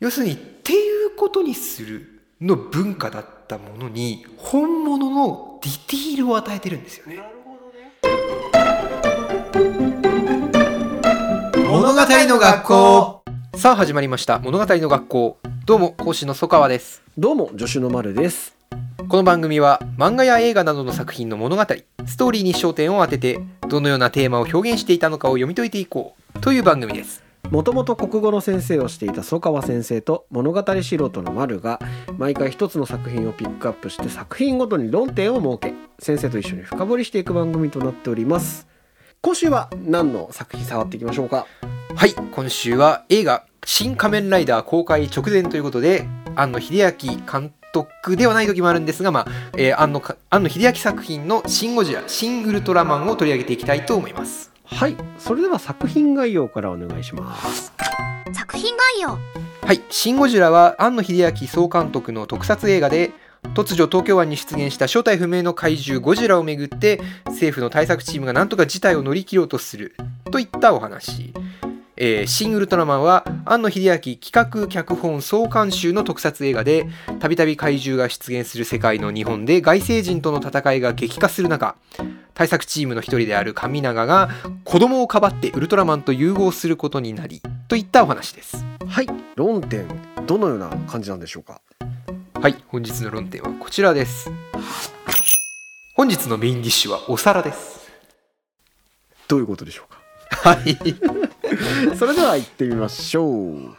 要するにっていうことにするの文化だったものに本物のディティールを与えてるんですよね。物語の学校。さあ始まりました。物語の学校。どうも講師の曽川です。どうも助手の丸です。この番組は漫画や映画などの作品の物語ストーリーに焦点を当ててどのようなテーマを表現していたのかを読み解いていこうという番組ですもともと国語の先生をしていた曽川先生と物語素人の丸が毎回一つの作品をピックアップして作品ごとに論点を設け先生と一緒に深掘りしていく番組となっております。今週は何の作品触っていきましょうか？はい今週は映画「新仮面ライダー」公開直前ということで庵野秀明監督ではない時もあるんですが、まあえー、庵野秀明作品の「シン・ゴジラ」「シン・ウルトラマン」を取り上げていきたいと思います。はいそれでは作品概要からお願いします。作品概要。はい「シン・ゴジラ」は庵野秀明総監督の特撮映画で突如東京湾に出現した正体不明の怪獣ゴジラをめぐって政府の対策チームがなんとか事態を乗り切ろうとするといったお話。えー、シン・ウルトラマンは庵野秀明企画脚本総監修の特撮映画でたびたび怪獣が出現する世界の日本で外星人との戦いが激化する中対策チームの一人である神永が子供をかばってウルトラマンと融合することになりといったお話です。はい。論点どのような感じなんでしょうか？はい。本日の論点はこちらです。本日のメインディッシュはお皿です。どういうことでしょうか？はい。それでは行ってみましょう。起立。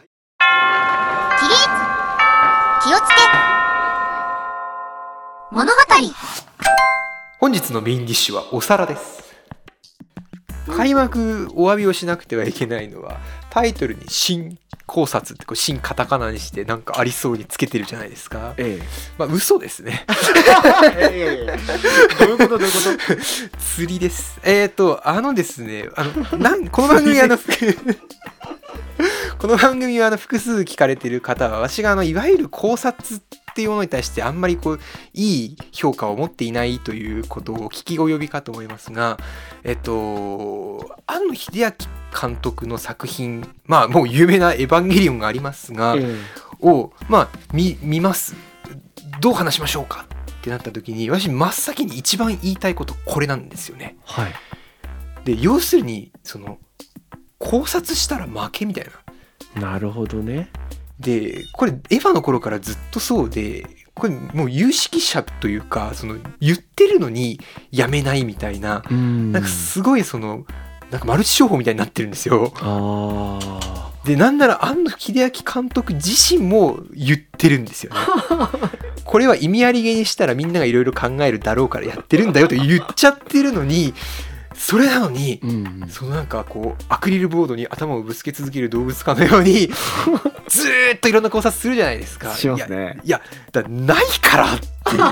気をつけ。物語本日のメインディッシュはお皿です。開幕お詫びをしなくてはいけないのはタイトルに「新考察」ってこう新カタカナにしてなんかありそうにつけてるじゃないですか。ええ。まあ嘘ですね。ええどういうことどういうこと釣りです。えっ、ー、とあのですねあのなんこの番組あのこの番組はあの 複数聞かれてる方は私があのいわゆる考察っていうものに対してあんまりこういい評価を持っていないということを聞き及びかと思いますがえっと庵野秀明監督の作品まあもう有名な「エヴァンゲリオン」がありますが、えをまあ見見ますどう話しましょうかってなった時に私真っ先に一番言いたいことこれなんですよね。はいで要するにその考察したら負けみたいな。なるほどねでこれエヴァの頃からずっとそうでこれもう有識者というかその言ってるのにやめないみたいな、うんなんかすごいそのなんかマルチ商法みたいになってるんですよ。でなんなら庵野秀明監督自身も言ってるんですよね。これは意味ありげにしたらみんながいろいろ考えるだろうからやってるんだよと言っちゃってるのにそれなのにうんうんそのなんかこうアクリルボードに頭をぶつけ続ける動物かのように ずーっといろんな考察するじゃないですか。しますねいやいやだないからっていう。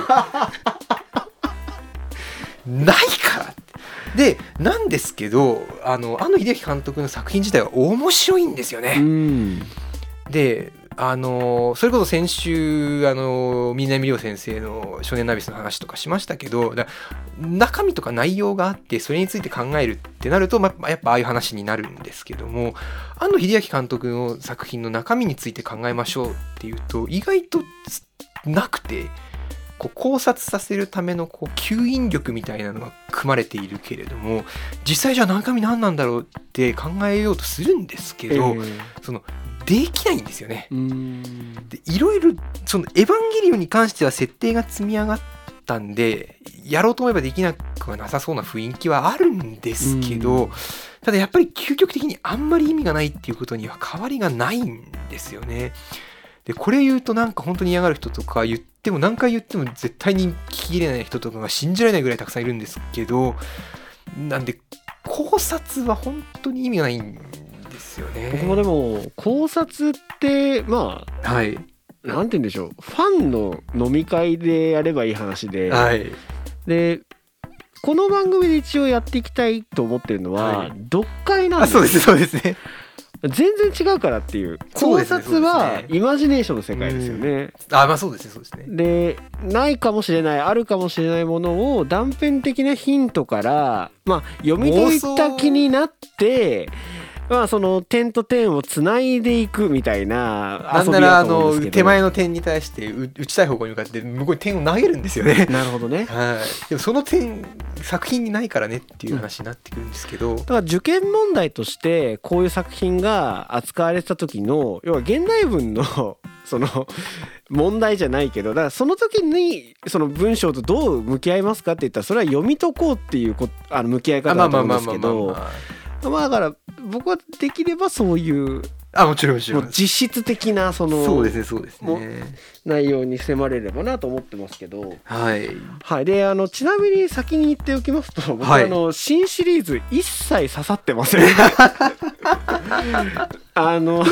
ないから。でなんですけどあの庵野秀明監督の作品自体は面白いんですようね。んであのそれこそ先週あの南亮先生の「少年ナビス」の話とかしましたけどだ中身とか内容があってそれについて考えるってなると、まあ、やっぱああいう話になるんですけども庵野秀明監督の作品の中身について考えましょうっていうと意外となくてこう考察させるためのこう吸引力みたいなのが組まれているけれども実際じゃあ中身何なんだろうって考えようとするんですけど、そのできないんですよね。うんでいろいろその「エヴァンゲリオン」に関しては設定が積み上がったんでやろうと思えばできなくはなさそうな雰囲気はあるんですけど、うんただやっぱり究極的にあんまり意味がないっていうことには変わりがないんですよね。でこれ言うとなんか本当に嫌がる人とか言っても何回言っても絶対に聞き入れない人とかが信じられないぐらいたくさんいるんですけどなんで考察は本当に意味がないんですよね。僕もでも考察ってまはい、あなんて言うんでしょう。ファンの飲み会でやればいい話で、はい。でこの番組で一応やっていきたいと思ってるのは、はい。読解なんです。あそうですそうですね。全然違うからっていう。考察はイマジネーションの世界ですよね。あまあそうですねそうですね。でないかもしれないあるかもしれないものを断片的なヒントから、まあ、読み解いた気になってまあその点と点をつないでいくみたいななんならあの手前の点に対してう打ちたい方向に向かって向こうに点を投げるんですよね。なるほどね。はい、でもその点作品にないからねっていう話になってくるんですけど、だから受験問題としてこういう作品が扱われた時の要は現代文の その問題じゃないけどだからその時にその文章とどう向き合いますかって言ったらそれは読み解こうっていうこあの向き合い方だと思うんですけどまあまあだから僕はできればそういうあもちろんもちろん。実質的なそのそうですねそうですもね内容に迫れればなと思ってますけど。はい。はい、であのちなみに先に言っておきますと僕、はい。あの新シリーズ一切刺さってません。あの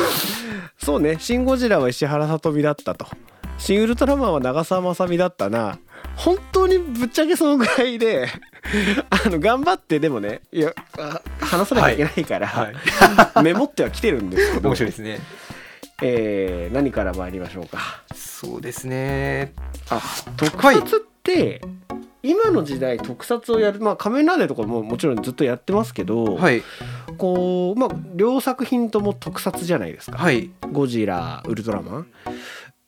そうね「シン・ゴジラ」は石原さとみだったと「シン・ウルトラマン」は長澤まさみだったな本当にぶっちゃけそのぐらいで あの頑張ってでもねいやあ話さなきゃいけないから、はい。メモっては来てるんですけど面白いですね。えー何から参りましょうか。そうですね。あ特撮って今の時代特撮をやるまあ仮面ライダーとかももちろんずっとやってますけど、はい。こうまあ両作品とも特撮じゃないですか、はい。ゴジラウルトラマン。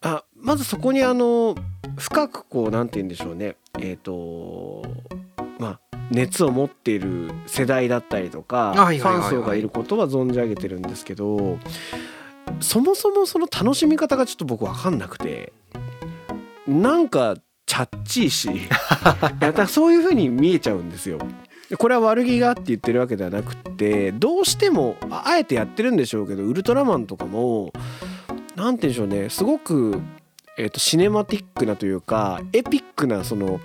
あまずそこにあの深くこうなんて言うんでしょうねえっ、とまあ熱を持っている世代だったりとかファン層がいることは存じ上げてるんですけどそもそもその楽しみ方がちょっと僕分かんなくてなんかチャッチーし いやだからそういう風に見えちゃうんですよ。でこれは悪気があって言ってるわけではなくってどうしてもああえてやってるんでしょうけどウルトラマンとかもなんて言うんでしょうねすごく、えー、とシネマティックなというかエピックなその。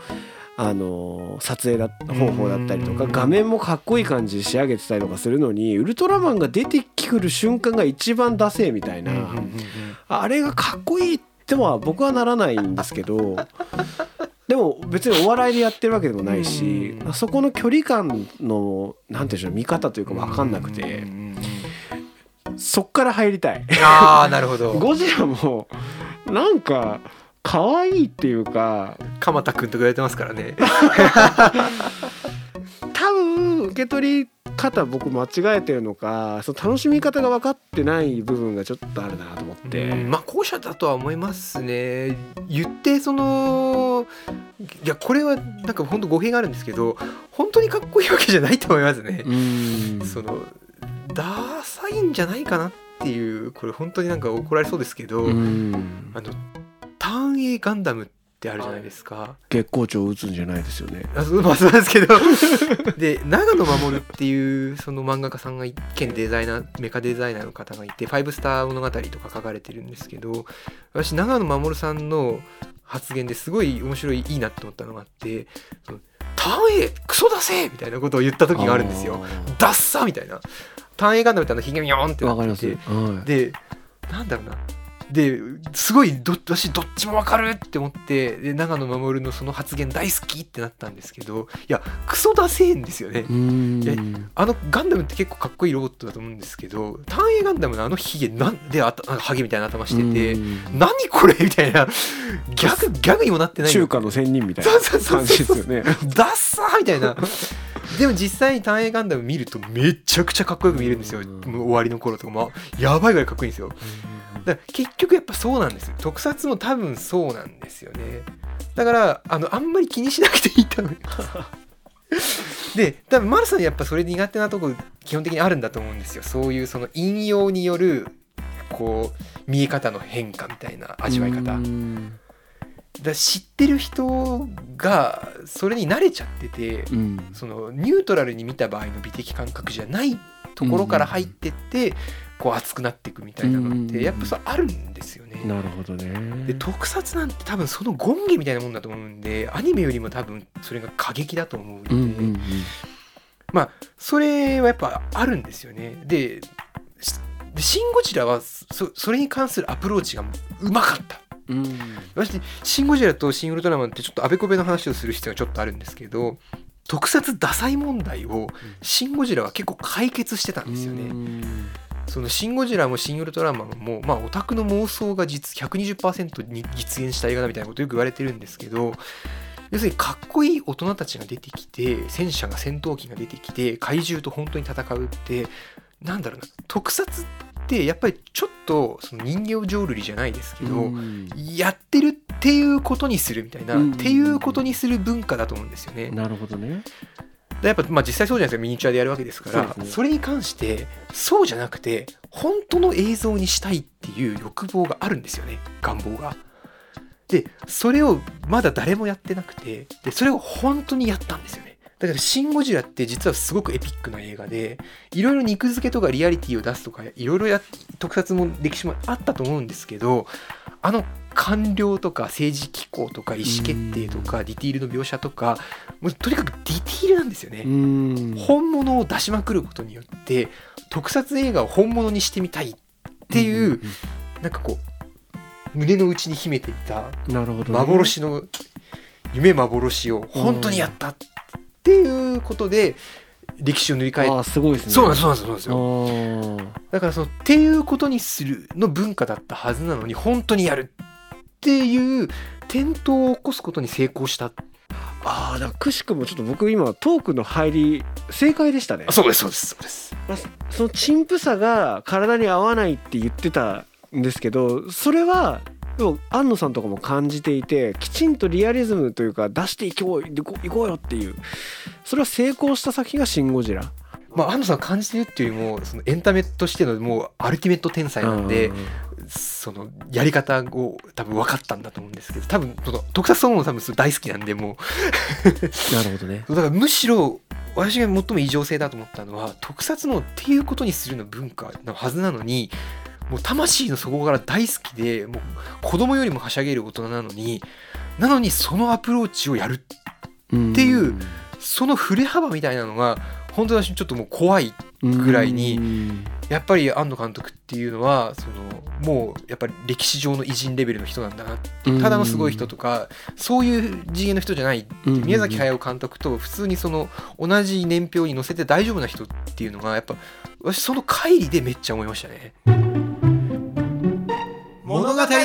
あの撮影だ方法だったりとかうん。画面もかっこいい感じで仕上げてたりとかするのにウルトラマンが出てくる瞬間が一番ダセえみたいな、あれがかっこいいっては僕はならないんですけどでも別にお笑いでやってるわけでもないしうん。そこの距離感のなんていうんでしょう見方というか分かんなくてそっから入りたい。ああなるほど。ゴジラもなんか可愛いっていうか鎌田君とか言われてますからね。多分受け取り方僕間違えてるのかその楽しみ方が分かってない部分がちょっとあるなと思って。うんまあ後者だとは思いますね。言ってそのいやこれはなんか本当語弊があるんですけど本当にかっこいいわけじゃないと思いますね。う、ん。そのダサいんじゃないかなっていうこれ本当になんか怒られそうですけど、うん。あのターン A ガンダムってあるじゃないですか、月光町を打つんじゃないですよね。あそうまあそうなんですけど。で長野守っていうその漫画家さんが兼デザイナーメカデザイナーの方がいて「ファイブスター物語」とか書かれてるんですけど私長野守さんの発言ですごい面白いいいなと思ったのがあって「そのターン A クソ出せ!」みたいなことを言った時があるんですよ。ダッサみたいな。ターン A ガンダムってあのひげみよーんってあー。わかります。なっててはいでなんだろうなですごいど私どっちもわかるって思ってで長野守のその発言大好きってなったんですけどいやクソダセえんですよね。あのガンダムって結構かっこいいロボットだと思うんですけどターン A ガンダムのあのヒゲなんであたなんかハゲみたいな頭しててうん。何これみたいな。ギャグギャグにもなってない中華の仙人みたいなそうそうそう感じですよね。ダッサーみたいな。でも実際に単影ガンダム見るとめちゃくちゃかっこよく見えるんですよ。うん。もう終わりの頃とかも。やばいぐらいかっこいいんですよだ結局やっぱそうなんですよ。特撮も多分そうなんですよね。だからあのあんまり気にしなくていいと思いますで多分丸さんやっぱそれ苦手なとこ基本的にあるんだと思うんですよ。そういうその引用によるこう見え方の変化みたいな味わい方、うん。だ知ってる人がそれに慣れちゃっててうん。そのニュートラルに見た場合の美的感覚じゃないところから入ってってこう熱くなっていくみたいなのっうんてやっぱそうあるんですよね。なるほどね。で特撮なんて多分その権下みたいなもんだと思うんでアニメよりも多分それが過激だと思うんで、うんうんうんまあそれはやっぱあるんですよね。で「しでシン・ゴジラはそそれに関するアプローチがうまかった。うん私シン・ゴジラとシン・ウルトラマンってちょっとあべこべの話をする必要がちょっとあるんですけど特撮ダサい問題をシン・ゴジラは結構解決してたんですよね。うんそのシン・ゴジラもシン・ウルトラマンもまあオタクの妄想が実120%に実現した映画だみたいなことよく言われてるんですけど要するにかっこいい大人たちが出てきて戦車が戦闘機が出てきて怪獣と本当に戦うってなんだろうな特撮ってやっぱりちょっとその人形浄瑠璃じゃないですけど、うん。やってるっていうことにするみたいな、うん。っていうことにする文化だと思うんですよね。なるほどね。でやっぱまあ実際そうじゃないですかミニチュアでやるわけですからそねれに関してそうじゃなくて本当の映像にしたいっていう欲望があるんですよね願望が。でそれをまだ誰もやってなくてでそれを本当にやったんですよね。だから「シン・ゴジラ」って実はすごくエピックな映画でいろいろ肉付けとかリアリティを出すとかいろいろや特撮も歴史もあったと思うんですけどあの官僚とか政治機構とか意思決定とかディティールの描写とかもうとにかくディティールなんですよね。うん。本物を出しまくることによって特撮映画を本物にしてみたいっていう、なんかこう胸の内に秘めていた幻の夢幻を本当にやったっていうことで歴史を塗り替えああすごいですね。そうなんですそうなんですよ。ー。だからそのっていうことにするの文化だったはずなのに本当にやるっていう転倒を起こすことに成功した。あーだからくしくもちょっと僕今トークの入り正解でしたね。あそうですそうですそうです。まあその陳腐さが体に合わないって言ってたんですけどそれはでも安野さんとかも感じていてきちんとリアリズムというか出していこういこういこうよっていう。それは成功した作品が「シン・ゴジラ」まあ安野さんが感じてるっていうよりもそのエンタメとしてのもうアルティメット天才なんで、そのやり方を多分分かったんだと思うんですけど多分その特撮そのもの多分大好きなんでもなるほどね。う だからむしろ私が最も異常性だと思ったのは特撮のっていうことにするの文化のはずなのにもう魂の底から大好きでもう子供よりもはしゃげる大人なのになのにそのアプローチをやるっていうその振れ幅みたいなのが本当に私ちょっともう怖いぐらいにやっぱり庵野監督っていうのはそのもうやっぱり歴史上の偉人レベルの人なんだなただのすごい人とかそういう次元の人じゃない。宮崎駿監督と普通にその同じ年表に載せて大丈夫な人っていうのがやっぱ私その乖離でめっちゃ思いましたね。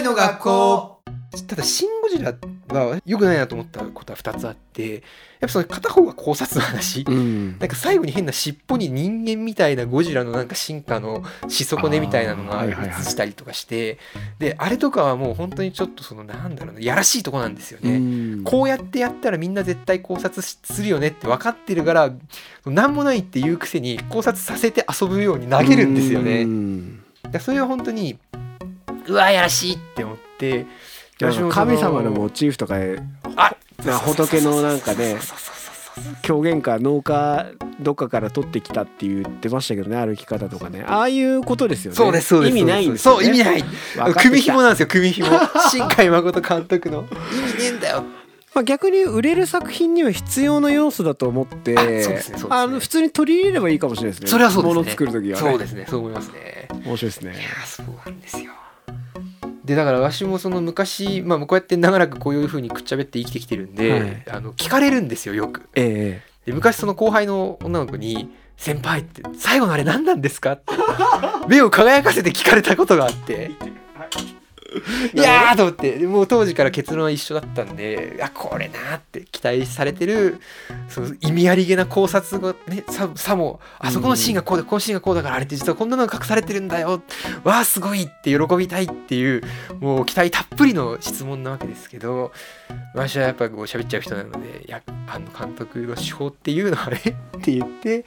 の学校。ただ「シン・ゴジラ」は良くないなと思ったことは2つあってやっぱその片方が考察の話。うん。なんか最後に変な尻尾に人間みたいなゴジラのなんか進化のし損ねみたいなのが映したりとかしてであれとかはもう本当にちょっとそのなんだろうなやらしいとこなんですよね。うん。こうやってやったらみんな絶対考察しするよねって分かってるから何もないっていうくせに考察させて遊ぶように投げるんですようね。ん。だからそれは本当にうわやらしいって思って神様のモチーフとかであな仏のなんかね狂言か農家どっかから取ってきたって言ってましたけどね歩き方とかね。ああいうことですよね。そうですそうです。意味ないんですそよ、ね、う意味ない。分かってきた。組紐なんですよ組紐。新海誠監督の。意味ねえんだよ。まあ、逆に売れる作品には必要な要素だと思ってねね。普通に取り入れればいいかもしれないですね。それはそうですね。物作る時はね。そうですねそう思いますね。面白いですね。いやーそうなんですよでだからわしもその昔、まあ、こうやって長らくこういうふうにくっちゃべって生きてきてるんで、はいあの聞かれるんですよよくえで昔その後輩の女の子に「先輩って最後のあれ何なんですか?」って目を輝かせて聞かれたことがあって。いやーと思ってでもう当時から結論は一緒だったんであこれなーって期待されてるその意味ありげな考察がねささもあそこのシーンがこうでこのシーンがこうだからあれって実はこんなのが隠されてるんだよ。わあすごいって喜びたいっていうもう期待たっぷりの質問なわけですけど私はやっぱこう喋っちゃう人なのでいやあの監督の手法っていうのはあれ？って言って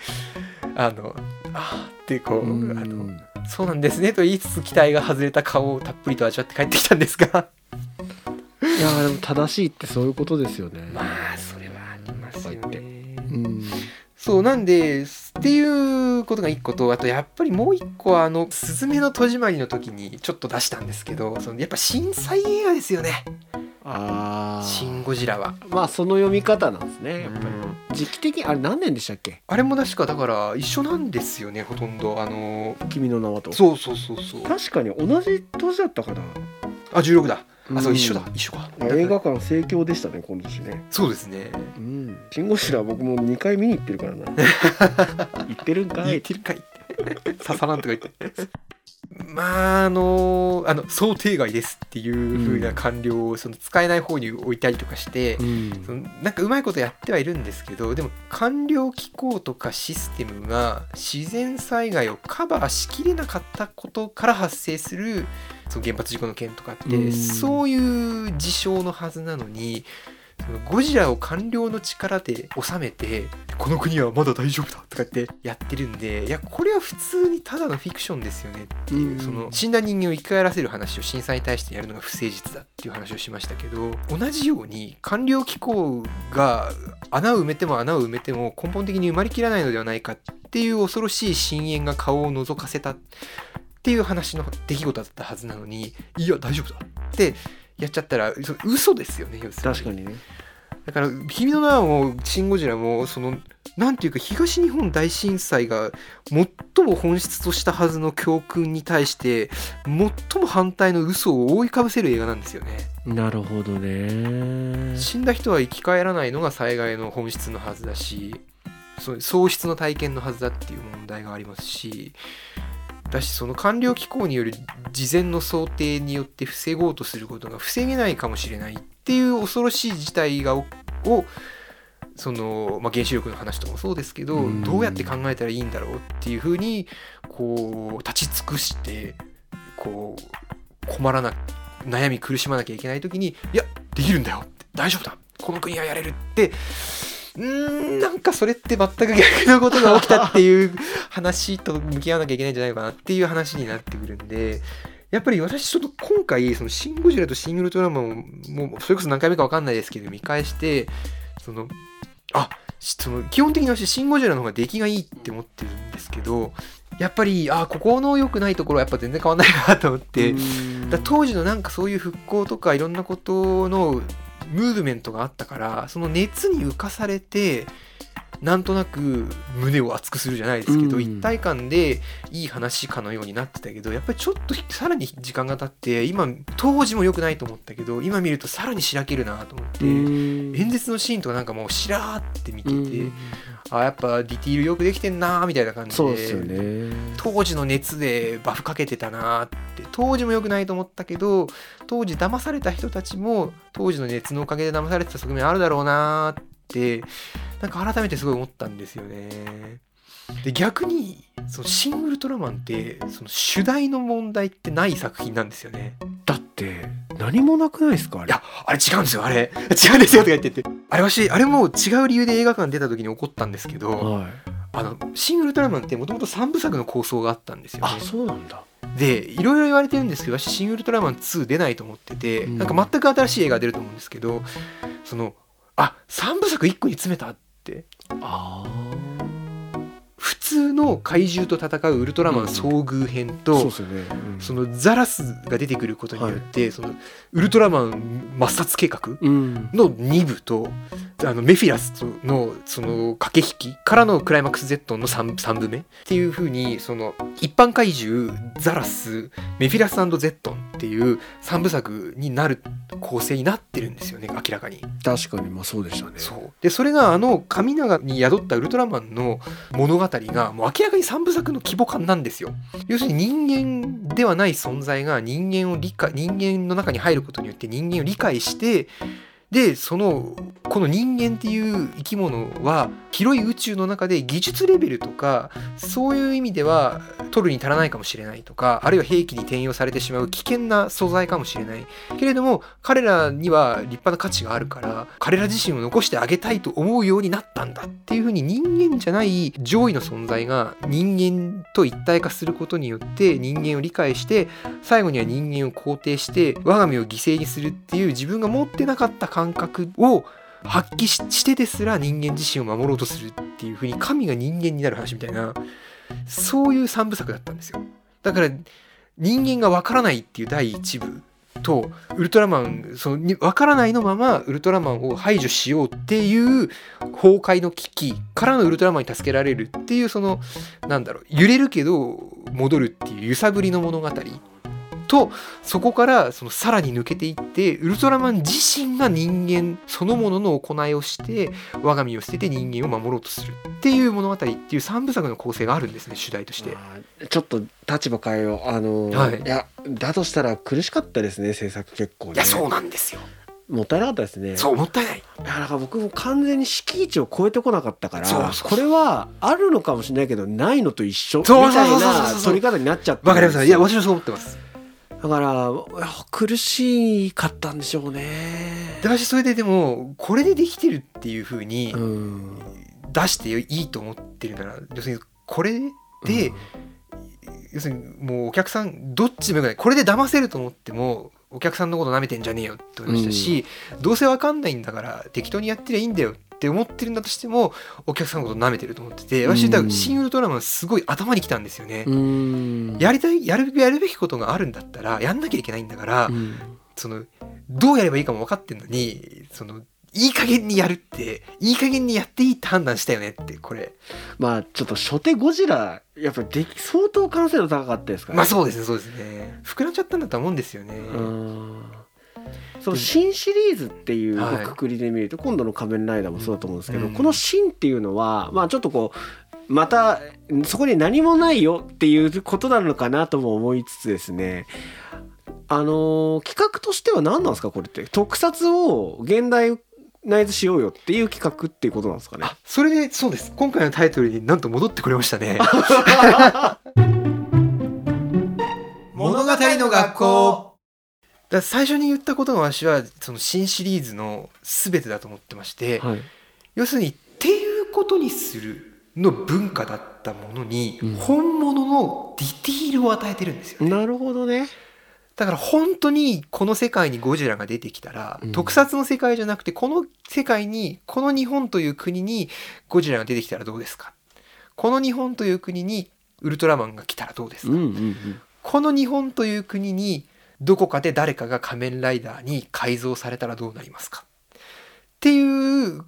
あのあーってこう、うん。あのそうなんですねと言いつつ期待が外れた顔をたっぷりと味わって帰ってきたんですが。えいやでも正しいってそういうことですよね。まあそれはありますよね。うん。そうなんでっていうことが一個とあとやっぱりもう一個はあの「すずめの戸締まり」の時にちょっと出したんですけどそのやっぱ震災映画ですよね「ああシン・ゴジラは」まあその読み方なんですねやっぱり。うん。時期的にあれ何年でしたっけ？あれも確かだから一緒なんですよねほとんど。あの君の名はと。そうそうそうそう。確かに同じ年だったかな。あ16だ。あそううん一緒だ。一緒か。映画館盛況でしたね今年ね。そうですね。うん「シン・ゴジラ」僕も2回見に行ってるからな。行ってるんかい言ってるかいって。刺さらんとか言ってまああのあの想定外ですっていう風な官僚をその使えない方に置いたりとかして、うん。そのなんかうまいことやってはいるんですけどでも官僚機構とかシステムが自然災害をカバーしきれなかったことから発生するその原発事故の件とかって、うん。そういう事象のはずなのにゴジラを官僚の力で収めてこの国はまだ大丈夫だとかってやってるんでいやこれは普通にただのフィクションですよねっていう、うん。その死んだ人間を生き返らせる話を震災に対してやるのが不誠実だっていう話をしましたけど同じように官僚機構が穴を埋めても穴を埋めても根本的に埋まりきらないのではないかっていう恐ろしい深淵が顔を覗かせたっていう話の出来事だったはずなのにいや大丈夫だってやっちゃったらそ嘘ですよね要するに。確かにね。だから「君の名は」も「シン・ゴジラ」もそのなんていうか東日本大震災が最も本質としたはずの教訓に対して最も反対の嘘を覆いかぶせる映画なんですよね。なるほどね。死んだ人は生き返らないのが災害の本質のはずだし喪失の体験のはずだっていう問題がありますしだしその官僚機構による事前の想定によって防ごうとすることが防げないかもしれないっていう恐ろしい事態がををその、まあ、原子力の話とかもそうですけどうん。どうやって考えたらいいんだろうっていうふうにこう立ち尽くしてこう困らな悩み苦しまなきゃいけない時にいやできるんだよ大丈夫だ。この国はやれるってうーんなんかそれって全く逆のことが起きたっていう話と向き合わなきゃいけないんじゃないかなっていう話になってくるんでやっぱり私ちょっと今回そのシン・ゴジラとシン・ウルトラマンをもうそれこそ何回目か分かんないですけど見返してそのあその基本的に私シン・ゴジラの方が出来がいいって思ってるんですけどやっぱりあここの良くないところはやっぱ全然変わんないなと思って。だ当時のなんかそういう復興とかいろんなことのムーブメントがあったからその熱に浮かされてなんとなく胸を熱くするじゃないですけど、うん。一体感でいい話かのようになってたけどやっぱりちょっとさらに時間が経って今当時も良くないと思ったけど今見るとさらにしらけるなと思って、演説のシーンとかなんかもうしらーって見てて、あやっぱディティールよくできてんなーみたいな感じでですよね当時の熱でバフかけてたなって当時も良くないと思ったけど当時騙された人たちも当時の熱のおかげで騙されてた側面あるだろうなってなんか改めてすごい思ったんですよね。で逆にそのシン・ウルトラマンってその主題の問題ってない作品なんですよね。だって何もなくないですかあれ？いやあれ違うんですよあれ。違うんですよとか言ってて。あれわしあれも違う理由で映画館出た時に起こったんですけどはい。あのシン・ウルトラマンってもともと3部作の構想があったんですよね。あそうなんだ。でいろいろ言われてるんですけど私「シン・ウルトラマン2」出ないと思ってて、うん。なんか全く新しい映画が出ると思うんですけどそのあ3部作1個に詰めたって。あ普通の怪獣と戦うウルトラマン遭遇編と、そうですよね、うん。そのザラスが出てくることによって、そのウルトラマン抹殺計画うん。の2部とあのメフィラスとのその駆け引きからのクライマックス Z の 3, 3部目っていう風にその一般怪獣ザラスメフィラスゼットンっていう3部作になる構成になってるんですよね明らかに。確かにまあそうでしたねそうでそれがあの神永に宿ったウルトラマンの物語がもう明らかに3部作の規模感なんですよ。要するに人間ではない存在が人間を理解人間の中に入ることによって人間を理解してでそのこの人間っていう生き物は広い宇宙の中で技術レベルとかそういう意味では取るに足らないかもしれないとかあるいは兵器に転用されてしまう危険な素材かもしれない。けれども彼らには立派な価値があるから彼ら自身を残してあげたいと思うようになったんだっていうふうに人間じゃない上位の存在が人間と一体化することによって人間を理解して最後には人間を肯定して我が身を犠牲にするっていう自分が持ってなかった感覚を発揮ししてですら人間自身を守ろうとするっていうふうに神が人間になる話みたいなそういう三部作だったんですよ。だから人間がわからないっていう第一部とウルトラマンそのわからないのままウルトラマンを排除しようっていう崩壊の危機からのウルトラマンに助けられるっていうそのなんだろう揺れるけど戻るっていう揺さぶりの物語。とそこからそのさらに抜けていってウルトラマン自身が人間そのものの行いをして我が身を捨てて人間を守ろうとするっていう物語っていう3部作の構成があるんですね主題として。ちょっと立場変えようあのーはいいやだとしたら苦しかったですね制作結構ねいやそうなんですよ。もったいなかったですねそうもったいない。だから僕も完全に敷地を超えてこなかったからこれはあるのかもしれないけどないのと一緒みたいな取り方になっちゃってわかりますいやだ私もそう思ってます。から苦しかったんでしょうね。で私それででもこれでできてるっていう風にうん。出していいと思ってるなら要するにこれで、要するにもうお客さんどっちでもよくない。これで騙せると思ってもお客さんのこと舐めてんじゃねえよって思いましたし、どうせわかんないんだから適当にやってりゃいいんだよって思ってるんだとしてもお客さんのこと舐めてると思ってて私だから新ウルトラマンすごい頭にきたんですよね。うん。やりたいやるやるべきことがあるんだったらやんなきゃいけないんだから、うん。そのどうやればいいかも分かってんのにそのいい加減にやるっていい加減にやっていいって判断したよねってこれ。まあちょっと初手ゴジラやっぱでき相当完成度高かったですからまあそうですねそうですね。膨らんじゃったんだと思うんですよね。うんその新シリーズっていうはい。くくりで見ると、今度の「仮面ライダー」もそうだと思うんですけど、うん。この「新」っていうのはまあちょっとこうまたそこに何もないよっていうことなのかなとも思いつつですね。あのー企画としては何なんですかこれって。特撮を現代ナイズしようよっていう企画っていうことなんですかね。あそれでそうです。今回のタイトルになんと戻ってくれましたね。物語の学校だ最初に言ったことが私はその新シリーズの全てだと思ってまして、はい。要するにっていうことにするの文化だったものに、うん。本物のディティールを与えてるんですよね。なるほどね。だから本当にこの世界にゴジラが出てきたら、うん。特撮の世界じゃなくてこの世界にこの日本という国にゴジラが出てきたらどうですか？この日本という国にウルトラマンが来たらどうですか、うんうんうん。この日本という国にどこかで誰かが仮面ライダーに改造されたらどうなりますか？っていう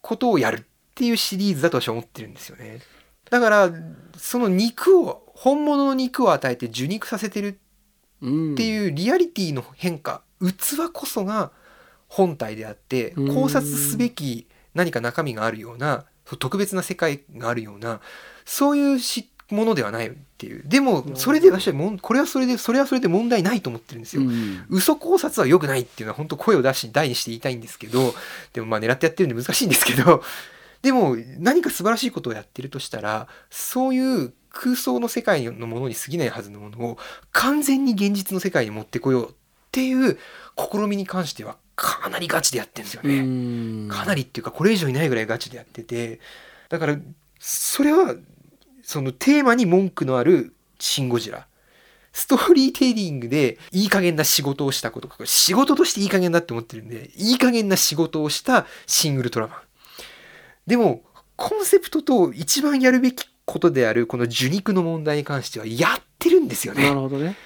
ことをやるっていうシリーズだと私は思ってるんですよね。だからその肉を本物の肉を与えて受肉させてるうんっていうリアリティの変化器こそが本体であってうん考察すべき何か中身があるような特別な世界があるようなそういうしものではないっていう。でもそれで私はもんこれはそれでそれはそれで問題ないと思ってるんですよ。うん。嘘考察は良くないっていうのは本当声を出し大にして言いたいんですけどでもまあ狙ってやってるんで難しいんですけど でも何か素晴らしいことをやってるとしたらそういう空想の世界のものに過ぎないはずのものを完全に現実の世界に持ってこようっていう試みに関してはかなりガチでやってるんですよね。うん。かなりっていうかこれ以上いないぐらいガチでやってて。だからそれはそのテーマに文句のある「シン・ゴジラ」ストーリーテリングでいい加減な仕事をしたこと仕事としていい加減だって思ってるんでいい加減な仕事をしたシン・ウルトラマン。でもコンセプトと一番やるべきことであるこの受肉の問題に関してはやってるんですよね。なるほどね。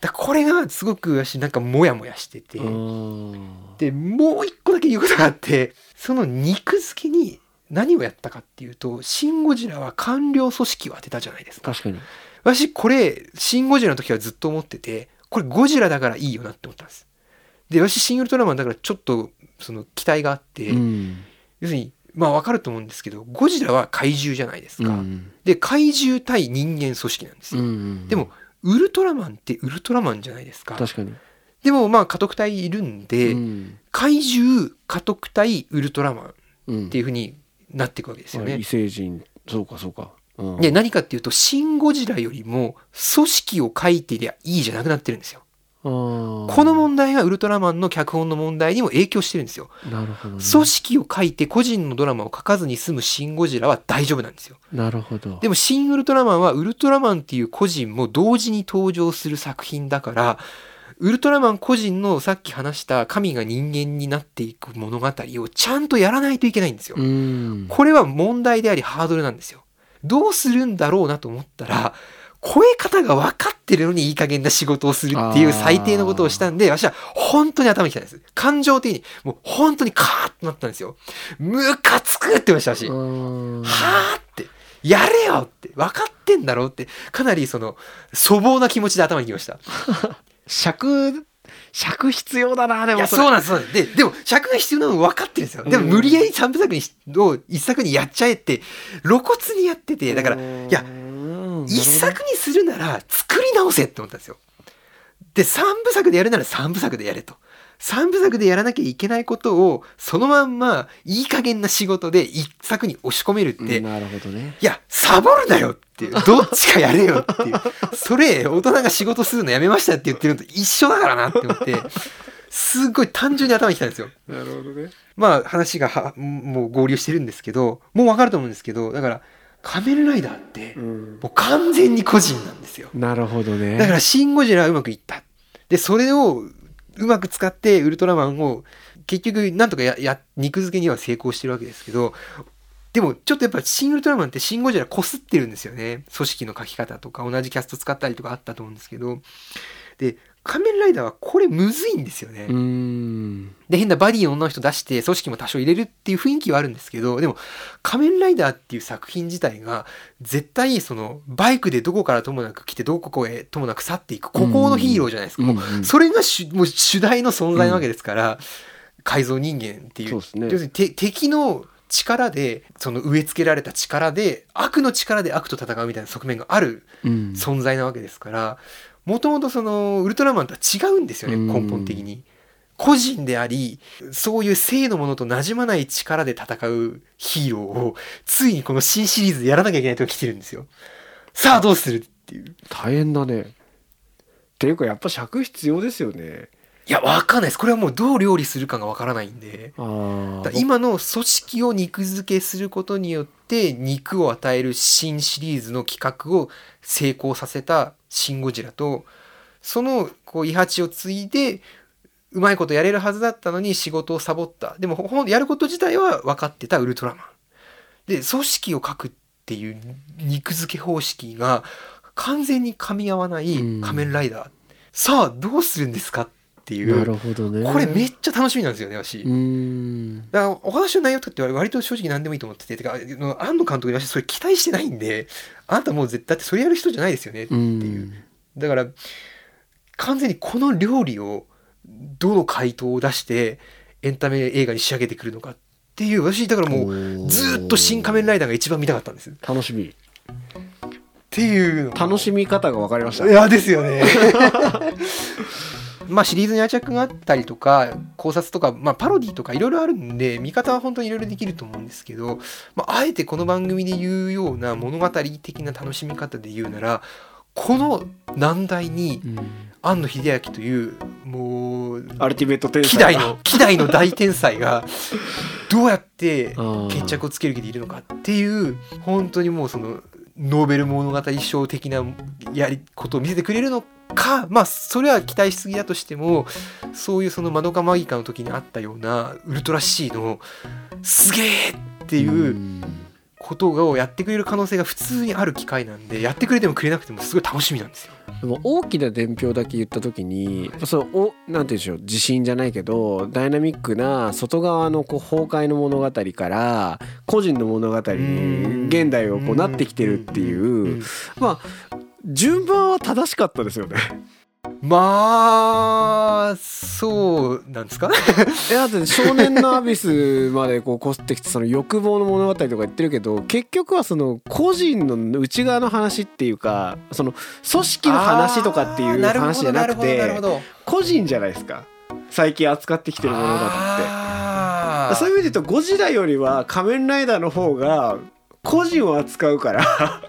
だこれがすごく私なんかモヤモヤしてて、うんでもう一個だけ言うことがあってその肉付けに何をやったかっていうとシン・ゴジラは官僚組織を当てたじゃないですか。確かに。私これシン・ゴジラの時はずっと思っててこれゴジラだからいいよなって思ったんです。で私シン・ウルトラマンだからちょっとその期待があって、うん。要するにまあわかると思うんですけどゴジラは怪獣じゃないですか、うん。で怪獣対人間組織なんですよ、うんでもウルトラマンってウルトラマンじゃないですか。確かに。でもまあ家督隊いるんで、うん。怪獣家督隊ウルトラマンうんっていう風になっていくわけですよね異。星人そうかそうかうんで何かっていうとシン・ゴジラよりも組織を書いてりゃいいじゃなくなってるんですよ。この問題がウルトラマンの脚本の問題にも影響してるんですよ。なるほどね組織を書いて個人のドラマを書かずに済むシン・ゴジラは大丈夫なんですよ。なるほどでもシン・ウルトラマンはウルトラマンっていう個人も同時に登場する作品だからウルトラマン個人のさっき話した神が人間になっていく物語をちゃんとやらないといけないんですよ。うんこれは問題でありハードルなんですよ。どうするんだろうなと思ったら声方が分かってるのにいい加減な仕事をするっていう最低のことをしたんで私は本当に頭にきたんです。感情的にもう本当にカーッとなったんですよ。ムカつくって言いましたし。うんはあってやれよって分かってんだろうってかなりその粗暴な気持ちで頭にきました尺尺必要だなでもそうなんですそうなんです。ででも尺が必要なの分かってるんですよ。でもうん無理やり三部作にしを一作にやっちゃえって露骨にやっててだからいやうん一作にするなら作り直せって思ったんですよ。で三部作でやるなら三部作でやれと三部作でやらなきゃいけないことをそのまんまいい加減な仕事で一作に押し込めるって、うんなるほどねいや、サボるなよっていう。どっちかやれよっていう。それ、大人が仕事するのやめましたって言ってるのと一緒だからなって思って、すっごい単純に頭にきたんですよ。なるほどねまあ話がはもう合流してるんですけど、もうわかると思うんですけど、だから、仮面ライダーってう、んもう完全に個人なんですよ。なるほどねだから、シン・ゴジラはうまくいった。で、それをうまく使って、ウルトラマンを、結局、なんとかや、や、肉付けには成功してるわけですけど、でも、ちょっとやっぱ、シン・ウルトラマンってシン・ゴジラこすってるんですよね。組織の書き方とか、同じキャスト使ったりとかあったと思うんですけど、で、仮面ライダーはこれむずいんですよね。うんで、変なバディの女の人出して、組織も多少入れるっていう雰囲気はあるんですけど、でも、仮面ライダーっていう作品自体が、絶対、その、バイクでどこからともなく来て、どこへともなく去っていく、孤高のヒーローじゃないですか。もううんうんそれが主もう主題の存在なわけですから、改造人間っていう。ね要するにて敵の力で、その植え付けられた力で、悪の力で悪と戦うみたいな側面があるうん存在なわけですからもともとそのウルトラマンとは違うんですよねうん根本的に。個人でありそういう性のものと馴染まない力で戦うヒーローをついにこの新シリーズでやらなきゃいけないと来てるんですよ。さあどうするっていう。大変だねっていうかやっぱ尺必要ですよねいやわかんないですこれはもうどう料理するかがわからないんで。今の組織を肉付けすることによって肉を与える新シリーズの企画を成功させた「シン・ゴジラ」とそのこうイハチを継いでうまいことやれるはずだったのに仕事をサボった。でもほんやること自体は分かってたウルトラマン。で組織を書くっていう肉付け方式が完全に噛み合わないうん。仮面ライダー、さあどうするんですかっていう。なるほどね。これめっちゃ楽しみなんですよね私。うん。だからお話の内容とかって割と正直何でもいいと思ってててかあの庵野監督に私それ期待してないんであなたもう絶対だってそれやる人じゃないですよねってういう、ん。だから完全にこの料理をどの回答を出してエンタメ映画に仕上げてくるのかっていう私だからもうずーっと「新仮面ライダー」が一番見たかったんです。っ楽しみ。ていうの楽しみ方が分かりました。いやですよね まあシリーズに愛着があったりとか考察とか、まあ、パロディとかいろいろあるんで見方は本当にいろいろできると思うんですけど、まあ、あえてこの番組で言うような物語的な楽しみ方で言うならこの難題にうん。庵野秀明というもうアルティメット天才希代の希代の大天才が どうやって決着をつける気でいるのかっていう本当にもうそのノーベル物語賞的なやりことを見せてくれるのか？まあそれは期待しすぎだとしてもそういうその「マドカマギカ」の時にあったようなウルトラシーのすげえっていうことをやってくれる可能性が普通にある機会なんでやってくれてもくれなくてもすごい楽しみなんですよ。でも大きな伝票だけ言った時にそうおなんて言うんでしょう地震じゃないけどダイナミックな外側のこう崩壊の物語から個人の物語に現代をこうなってきてるっていう。まあ順番は正しかったですよね。まあそうなんですか？えだって少年のアビスまでこうこすってきてその欲望の物語とか言ってるけど結局はその個人の内側の話っていうかその組織の話とかっていう話じゃなくてど個人じゃないですか？最近扱ってきてる物語って。そういう意味で言うとゴジラよりは仮面ライダーの方が個人を扱うから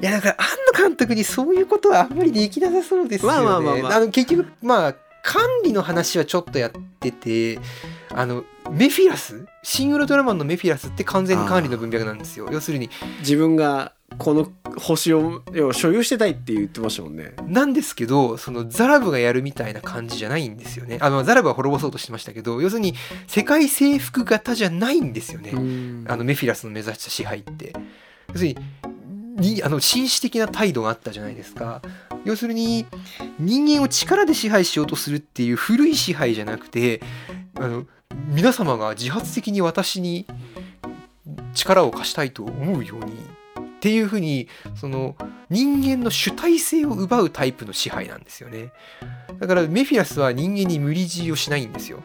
いやだから庵野監督にそういうことはあんまりできなさそうですよね。まあまあまあまあの結局まあ管理の話はちょっとやっててあのメフィラス？シン・ウルトラマンのメフィラスって完全に管理の文脈なんですよ。要するに自分がこの星を要は所有してたいって言ってましたもんね。なんですけどそのザラブがやるみたいな感じじゃないんですよね。あのザラブは滅ぼそうとしてましたけど要するに世界征服型じゃないんですよね。あのメフィラスの目指した支配って要するににあの紳士的な態度があったじゃないですか要するに人間を力で支配しようとするっていう古い支配じゃなくてあの皆様が自発的に私に力を貸したいと思うようにっていうふうにその人間の主体性を奪うタイプの支配なんですよね。だからメフィラスは人間に無理強いをしないんですよ。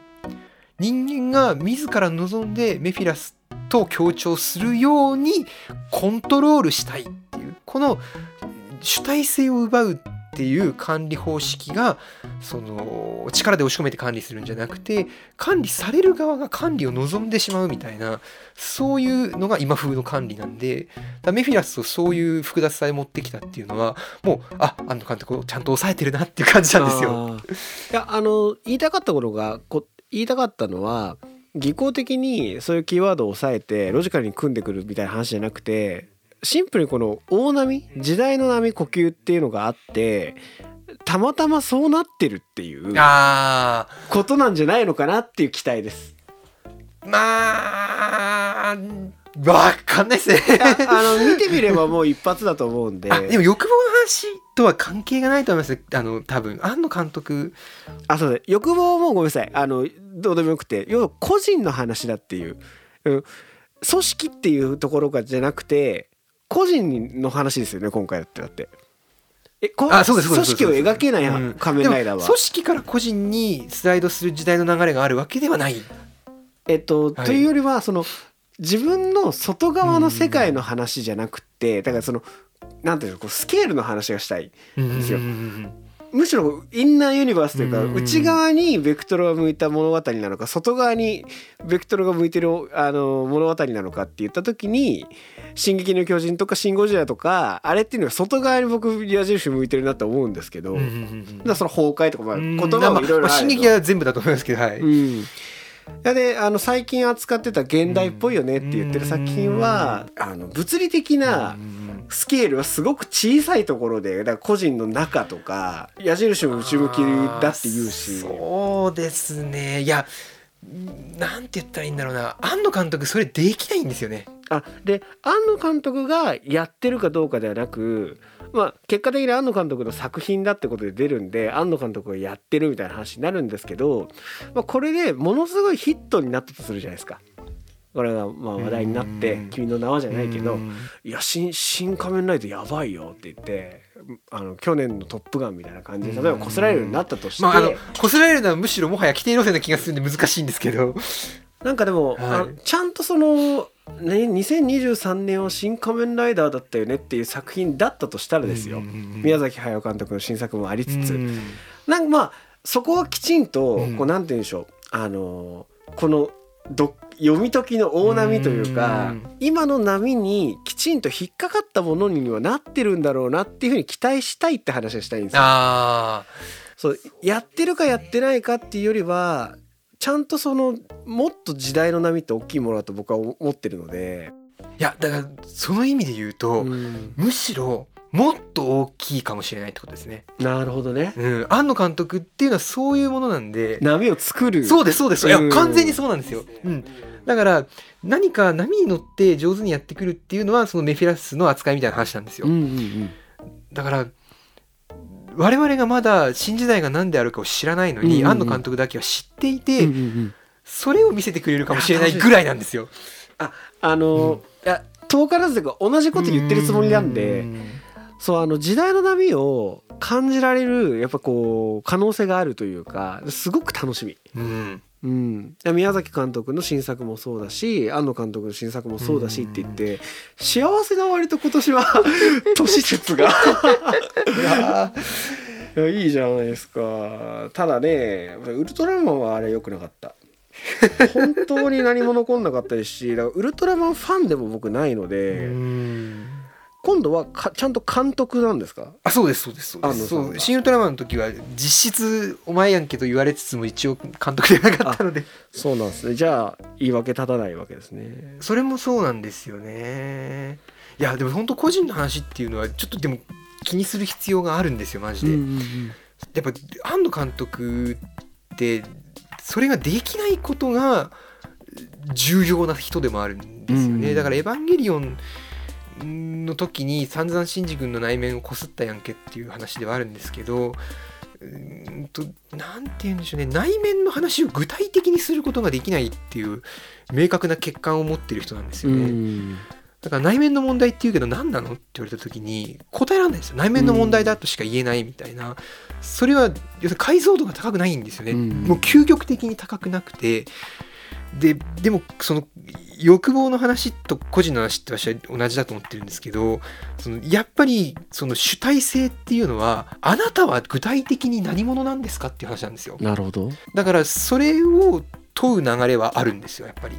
人間が自ら望んでメフィラスと強調するようにコントロールしたいっていうこの主体性を奪うっていう管理方式がその力で押し込めて管理するんじゃなくて管理される側が管理を望んでしまうみたいなそういうのが今風の管理なんでメフィラスとそういう複雑さで持ってきたっていうのはもうあ安野監督をちゃんと抑えてるなっていう感じなんですよ。いやあの言いたかったことがこ言いたかったのは技巧的にそういうキーワードを抑えてロジカルに組んでくるみたいな話じゃなくてシンプルにこの大波時代の波呼吸っていうのがあってたまたまそうなってるっていうあことなんじゃないのかなっていう期待です。ーまあわかんないですね。あの見てみればもう一発だと思うんで。あでも欲望の話とは関係がないと思います。あの多分。庵野監督。あそうだ。欲望もごめんなさい。あのどうでもよくて。要は個人の話だっていう、うん、組織っていうところがじゃなくて個人の話ですよね今回だってだって。えこあそうです組織を描けないうん。仮面ライダーは、組織から個人にスライドする時代の流れがあるわけではない。えっと、はい。というよりはその自分の外側の世界の話じゃなくてだからそのなんていうのこうスケールの話がしたいですよ。うんうんうんむしろインナーユニバースというかうん。内側にベクトルが向いた物語なのか外側にベクトルが向いてるあの物語なのかって言った時に「進撃の巨人」とか「シン・ゴジラ」とかあれっていうのは外側に僕矢印向いてるなと思うんですけど、だその崩壊とか、まあ、うん。言葉もいろいろまあ進撃は全部だと思いますけどはい、うんであの最近扱ってた現代っぽいよねって言ってる作品はあの物理的なうんスケールはすごく小さいところでだから個人の中とか矢印も内向きだって言うし。そうですね。いやなんて言ったらいいんだろうな。庵野監督それできないんですよね。あで庵野監督がやってるかどうかではなくまあ結果的に庵野監督の作品だってことで出るんで庵野監督がやってるみたいな話になるんですけど、まあ、これでものすごいヒットになったとするじゃないですか。これがまあ話題になってうん「君の名は」じゃないけどうん「いや新新仮面ライダーやばいよ」って言ってあの去年の「トップガン」みたいな感じで例えばこすられるようになったとして、まああのこすられるのはむしろもはや規定路線な気がするんで難しいんですけど。なんかでも、はい。ちゃんとその、ね、2023年は「新仮面ライダー」だったよねっていう作品だったとしたらですよ、うんうんうん宮崎駿監督の新作もありつつ、うん。なんかまあそこはきちんと、うん。こうなんて言うんでしょう。あのこのど読み解きの大波というか、うん。今の波にきちんと引っかかったものにはなってるんだろうなっていうふうに期待したいって話をしたいんですよ。あそうやってるかやってないかっていうよりはちゃんとそのもっと時代の波って大きいものだと僕は思ってるので、ーいやだからその意味で言うと、うん。むしろもっと大きいかもしれないってことですね。なるほどね。うん、庵野監督っていうのはそういうものなんで。波を作る。そうですそうです。いやうん。完全にそうなんですよ。うん、だから何か波に乗って上手にやってくるっていうのはそのメフィラスの扱いみたいな話なんですよ。うんうんうん。だから我々がまだ新時代が何であるかを知らないのに、うんうんうん。庵野監督だけは知っていて、うんうんうん。それを見せてくれるかもしれないぐらいなんですよ。あの、いや遠からずというか同じこと言ってるつもりなんで、うん。そうあの時代の波を感じられるやっぱこう可能性があるというかすごく楽しみ。うんうん、宮崎監督の新作もそうだし庵野監督の新作もそうだしって言って幸せな割と今年は 都市説が。いやいいじゃないですか。ただねウルトラマンはあれ良くなかった。本当に何も残んなかったですしだからウルトラマンファンでも僕ないので、うん今度はかちゃんと監督なんですか？あそうですそうですそうです。そう新ウルトラマンの時は実質お前やんけと言われつつも一応監督ではなかったので。そうなんですね。じゃあ言い訳立たないわけですね。それもそうなんですよね。いやでも本当個人の話っていうのはちょっとでも気にする必要があるんですよマジで、やっぱ庵野監督ってそれができないことが重要な人でもあるんですよね、うん。だから「エヴァンゲリオン」の時に散々シンジ君の内面をこすったやんけっていう話ではあるんですけどうーんとなんて言うんでしょうね。内面の話を具体的にすることができないっていう明確な欠陥を持ってる人なんですよね。だから内面の問題って言うけど何なのって言われた時に答えられないんですよ。内面の問題だとしか言えないみたいな、それは要するに解像度が高くないんですよね、うん。もう究極的に高くなくてででもその欲望の話と個人の話って私は同じだと思ってるんですけどそのやっぱりその主体性っていうのはあなたは具体的に何者なんですかっていう話なんですよ。なるほど。だからそれを問う流れはあるんですよやっぱり。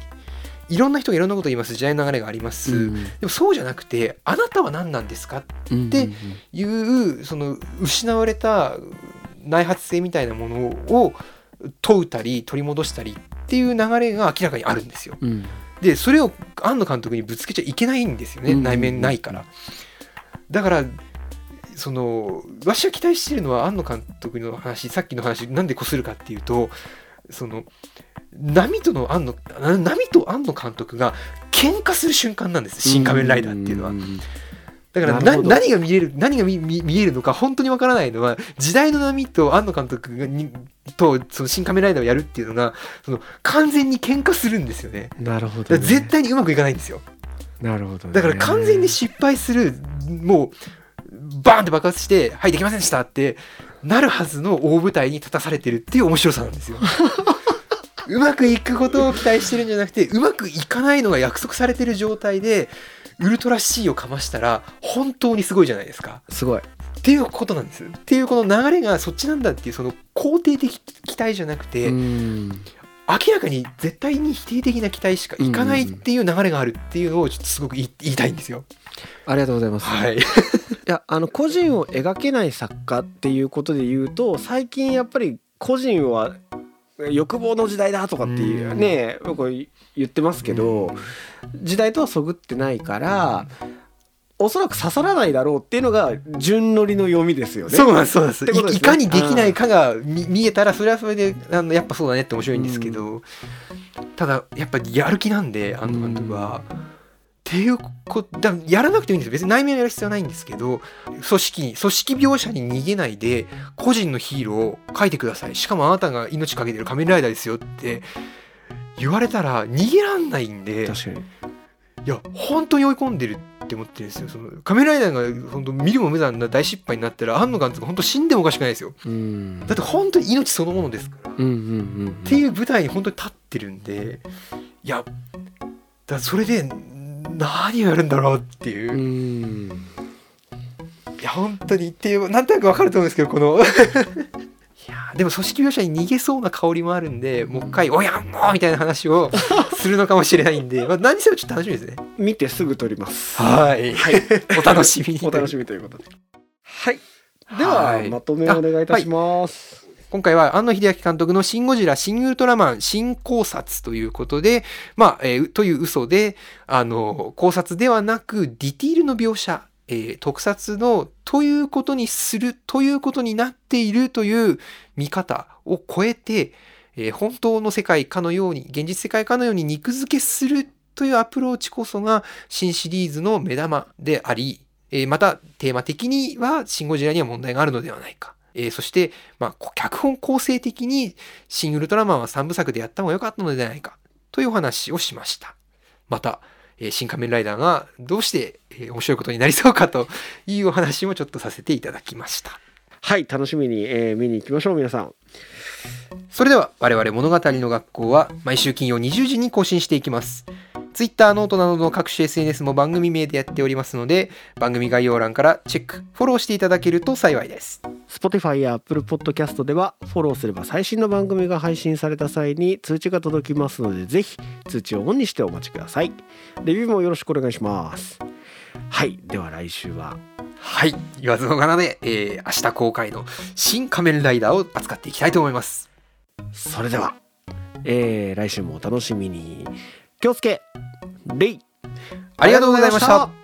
いろんな人がいろんなことを言います。時代の流れがあります、うん。でもそうじゃなくてあなたは何なんですかっうんでいうその失われた内発性みたいなものを問うたり取り戻したりっていう流れが明らかにあるんですよ。うんでそれを庵野監督にぶつけちゃいけないんですよね、うん内面ないから。だからそのわしが期待してるのは庵野監督の話さっきの話なんでこするかっていうとその波との庵野な波と庵野監督が喧嘩する瞬間なんです「新仮面ライダー」っていうのは。んだからな何が見える何が見見見えるのか本当にわからないのは時代の波と庵野監督がにとその新仮面ライダーをやるっていうのがその完全に喧嘩するんですよね。なるほどね絶対にうまくいかないんですよ。なるほどねだから完全に失敗するもうバーンって爆発して「はいできませんでした」ってなるはずの大舞台に立たされてるっていう面白さなんですよ。うまくいくことを期待してるんじゃなくてうまくいかないのが約束されてる状態でウルトラ C をかましたら本当にすごいじゃないですか。すごいっていうことなんです。っていうこの流れがそっちなんだっていうその肯定的期待じゃなくて、うん明らかに絶対に否定的な期待しかいかないっていう流れがあるっていうのをちょっとすごく言い言いたいんですよ。ありがとうございます、はい。いやあの個人を描けない作家っていうことで言うと最近やっぱり個人は欲望の時代だとかっていうねよく言ってますけど時代とはそぐってないからおそらく刺さらないだろうっていうのが順乗りの読みですよね。そうなんですそうなんです。いいかにできないかが見見えたらそれはそれであのやっぱそうだねって面白いんですけど、ただやっぱやる気なんで安藤監督は。っていうこだやらなくてもいいんですよ。別に内面をやる必要はないんですけど組織に組織描写に逃げないで個人のヒーローを描いてください。しかもあなたが命かけてる仮面ライダーですよって言われたら逃げらんないんで確かに。いや本当に追い込んでるって思ってるんですよ。その仮面ライダーが本当見るも無残な大失敗になったら庵野監督本当死んでもおかしくないですよ。うん。だって本当に命そのものですから、っていう舞台に本当に立ってるんでいやだそれで何をやるんだろうっていうう、いんや本当にっていうなんとなく分かると思うんですけどこの いやでも組織描写に逃げそうな香りもあるんでもう一回「おやんも!」みたいな話をするのかもしれないんで、まあ、何せよちょっと楽しみですね見てすぐ撮ります。はい、お楽しみにお楽しみということで。はい。では、はいまとめをお願いいたします。今回は庵野秀明監督の「シン・ゴジラ新ウルトラマン新考察」ということで、まあえーという嘘であの考察ではなくディティールの描写、えー特撮のということにするということになっているという見方を超えて、えー本当の世界かのように現実世界かのように肉付けするというアプローチこそが新シリーズの目玉であり、えまたテーマ的にはシン・ゴジラには問題があるのではないか。えーそして、まあ、こ脚本構成的に新ウルトラマンは3部作でやった方が良かったのではないかというお話をしました。また、えー新仮面ライダーがどうして、えー面白いことになりそうかというお話もちょっとさせていただきました。はい、楽しみに、えー見に行きましょう、皆さん。それでは我々物語の学校は毎週金曜20時に更新していきます。Twitter、ノートなどの各種 SNS も番組名でやっておりますので番組概要欄からチェック、フォローしていただけると幸いです。Spotify や Apple Podcast ではフォローすれば最新の番組が配信された際に通知が届きますのでぜひ通知をオンにしてお待ちください。レビューもよろしくお願いします。はいでは来週は。はい、言わずもがなで、えー明日公開の新仮面ライダーを扱っていきたいと思います。それでは、えー来週もお楽しみに。気をつけレイありがとうございました。